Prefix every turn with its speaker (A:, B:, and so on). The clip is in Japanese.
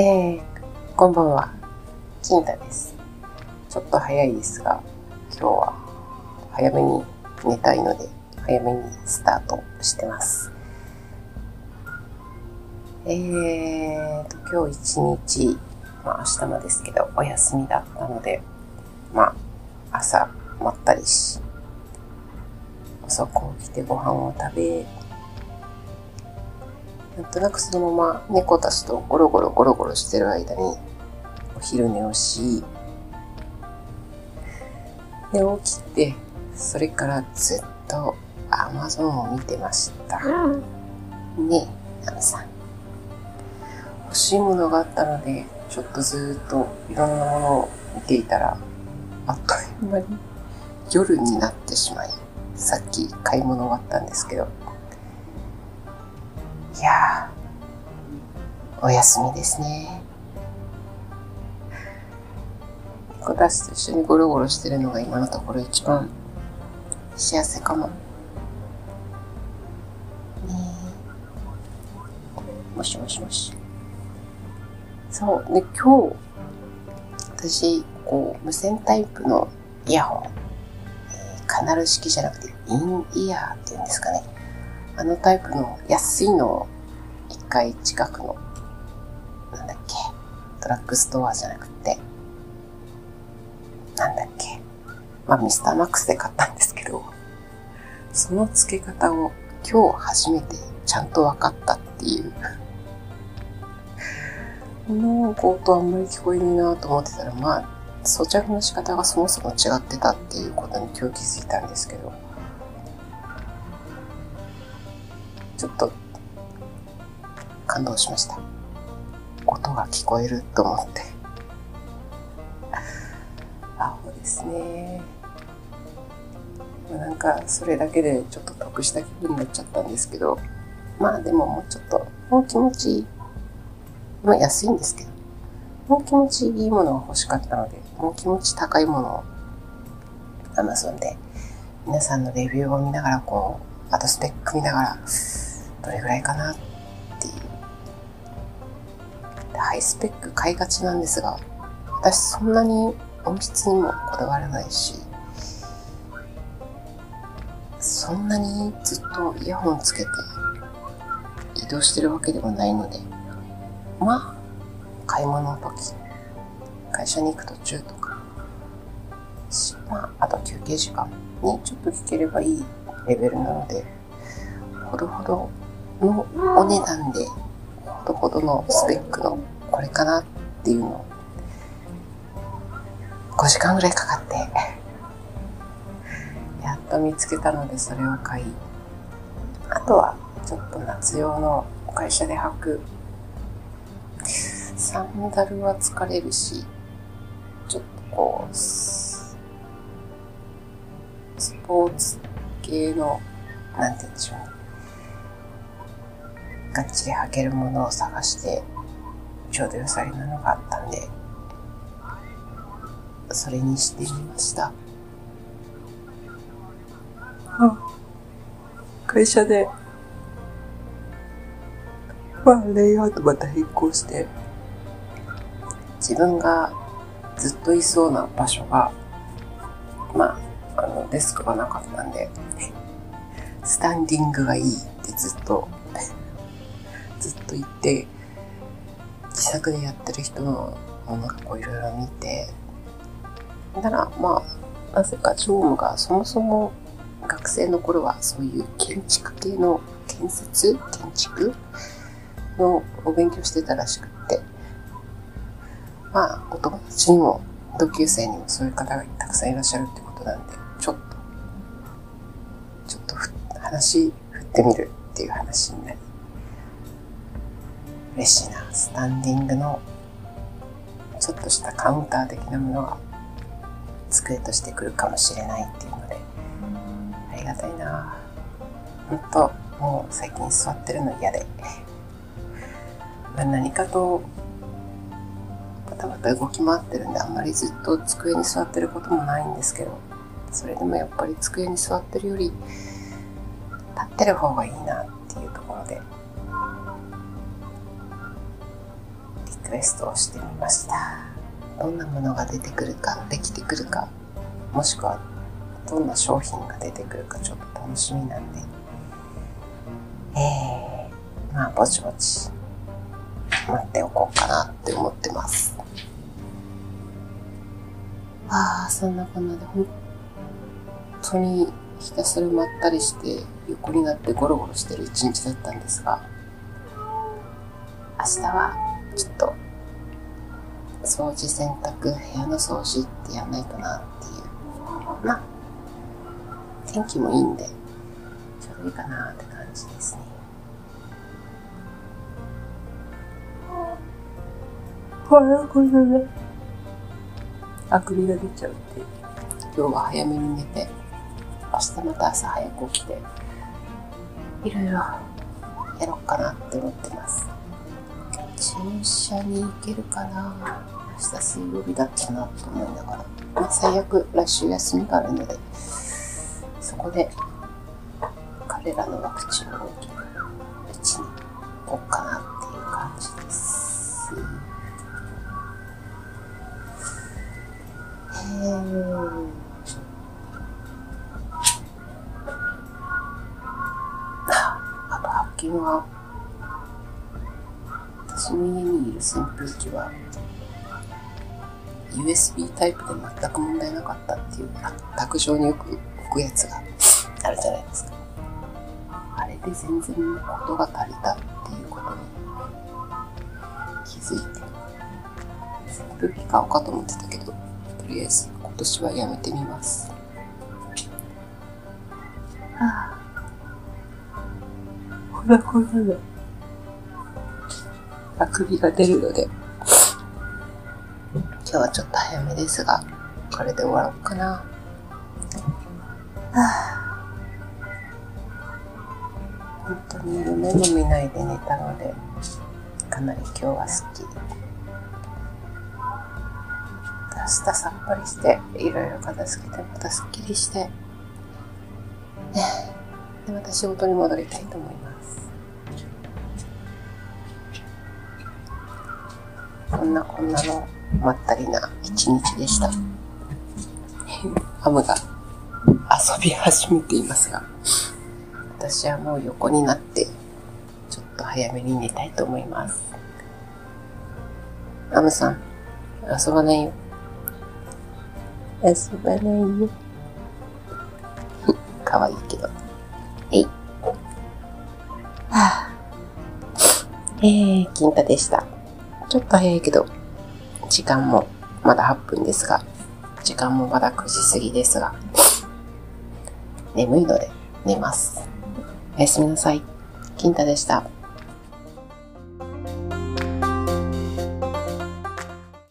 A: えー、こんばんは、金太です。ちょっと早いですが、今日は早めに寝たいので、早めにスタートしてます。えーと、今日一日、まあ明日もですけど、お休みだったので、まあ、朝、まったりし、遅く起きてご飯を食べ、なんとなくそのまま猫たちとゴロゴロゴロゴロしてる間にお昼寝をし、で起きて、それからずっと Amazon を見てました。ねえ、ナミさん。欲しいものがあったので、ちょっとずっといろんなものを見ていたら、あっという間に夜になってしまい、さっき買い物終わったんですけど、いやー、お休みですね。猫たちと一緒にゴロゴロしてるのが今のところ一番幸せかも。ねもしもしもし。そう。で、今日、私、こう、無線タイプのイヤホン、えーカナル式じゃなくて、インイヤーっていうんですかね。あのタイプの安いのを一回近くの、なんだっけ、ドラッグストアじゃなくて、なんだっけ、まあミスターマックスで買ったんですけど、その付け方を今日初めてちゃんと分かったっていう。この音あんまり聞こえねえなと思ってたら、まあ、装着の仕方がそもそも違ってたっていうことに今日気づいたんですけど、ちょっと感動しました。音が聞こえると思って。アホですね。なんかそれだけでちょっと得した気分になっちゃったんですけど、まあでももうちょっと、もう気持ちいい。まあ安いんですけど、もう気持ちいいものが欲しかったので、もう気持ち高いものを Amazon で皆さんのレビューを見ながらこう、あとスペック見ながら、どれぐらいかなっていう。でハイスペック買いがちなんですが、私そんなに音質にもこだわらないし、そんなにずっとイヤホンつけて移動してるわけでもないので、まあ、買い物の時、会社に行く途中とか、まあ、あと休憩時間にちょっと聞ければいいレベルなので、ほどほどのお値段で、ほどほどのスペックのこれかなっていうのを、5時間ぐらいかかって、やっと見つけたのでそれを買い、あとはちょっと夏用の会社で履くサンダルは疲れるし、ちょっとこう、スポーツ系の、なんて言うんでしょう。がっちり履けるものを探して、ちょうど良さげなのがあったんで、それにしてみました。会社で、まあ、レイアウトまた変更して、自分がずっといそうな場所が、まあ、あの、デスクがなかったんで、スタンディングがいいってずっと、ずっと言って、自作でやってる人のものがこういろいろ見て、だから、まあ、なぜか常務がそもそも学生の頃はそういう建築系の建設？建築？のお勉強してたらしくって、まあ、お友達にも同級生にもそういう方がたくさんいらっしゃるってことなんで、ちょっと、ちょっと話振ってみるっていう話になり、嬉しいな。スタンディングのちょっとしたカウンター的なものが机として来るかもしれないっていうので、ありがたいな。ほんと、もう最近座ってるの嫌で。まあ、何かとバタバタ動き回ってるんであんまりずっと机に座ってることもないんですけどそれでもやっぱり机に座ってるより立ってる方がいいなってクエストをしてみました。どんなものが出てくるかできてくるかもしくはどんな商品が出てくるかちょっと楽しみなんで。えー、まあぼちぼち待っておこうかなって思ってます。ああそんなこんなで本当にひたすらまったりして横になってゴロゴロしてる一日だったんですが明日はちょっと掃除洗濯部屋の掃除ってやんないとなっていうまあ天気もいいんでちょうどいいかなって感じですね。あれこれねあくびが出ちゃうって今日は早めに寝て明日また朝早く起きていろいろやろうかなって思ってます駐車に行けるかな。明日水曜日だったなと思いながら、まあ、最悪来週休みがあるのでそこで彼らのワクチンを受私の家にいる扇風機は USB タイプで全く問題なかったっていう卓上によく置くやつがあるじゃないですか。あれで全然ことが足りたっていうことに気づいて扇風機買おうかと思ってたけどとりあえず今年はやめてみます。はあ。ほらほらほらあくびが出るので今日はちょっと早めですが、これで終わろうかな。はあ、本当に夢も見ないで寝たので、かなり今日はすっきり。明日さっぱりして、いろいろ片付けて、またすっきりして、で、また仕事に戻りたいと思います。こんなこんなのまったりな一日でした。ハムが遊び始めていますが、私はもう横になって、ちょっと早めに寝たいと思います。ハムさん、遊ばないよ。遊ばないよ。かわいいけど。えい。はあ、えー、金太でした。ちょっと早いけど、時間もまだ8分ですが、時間もまだ9時過ぎですが、眠いので寝ます。おやすみなさい。金太でした。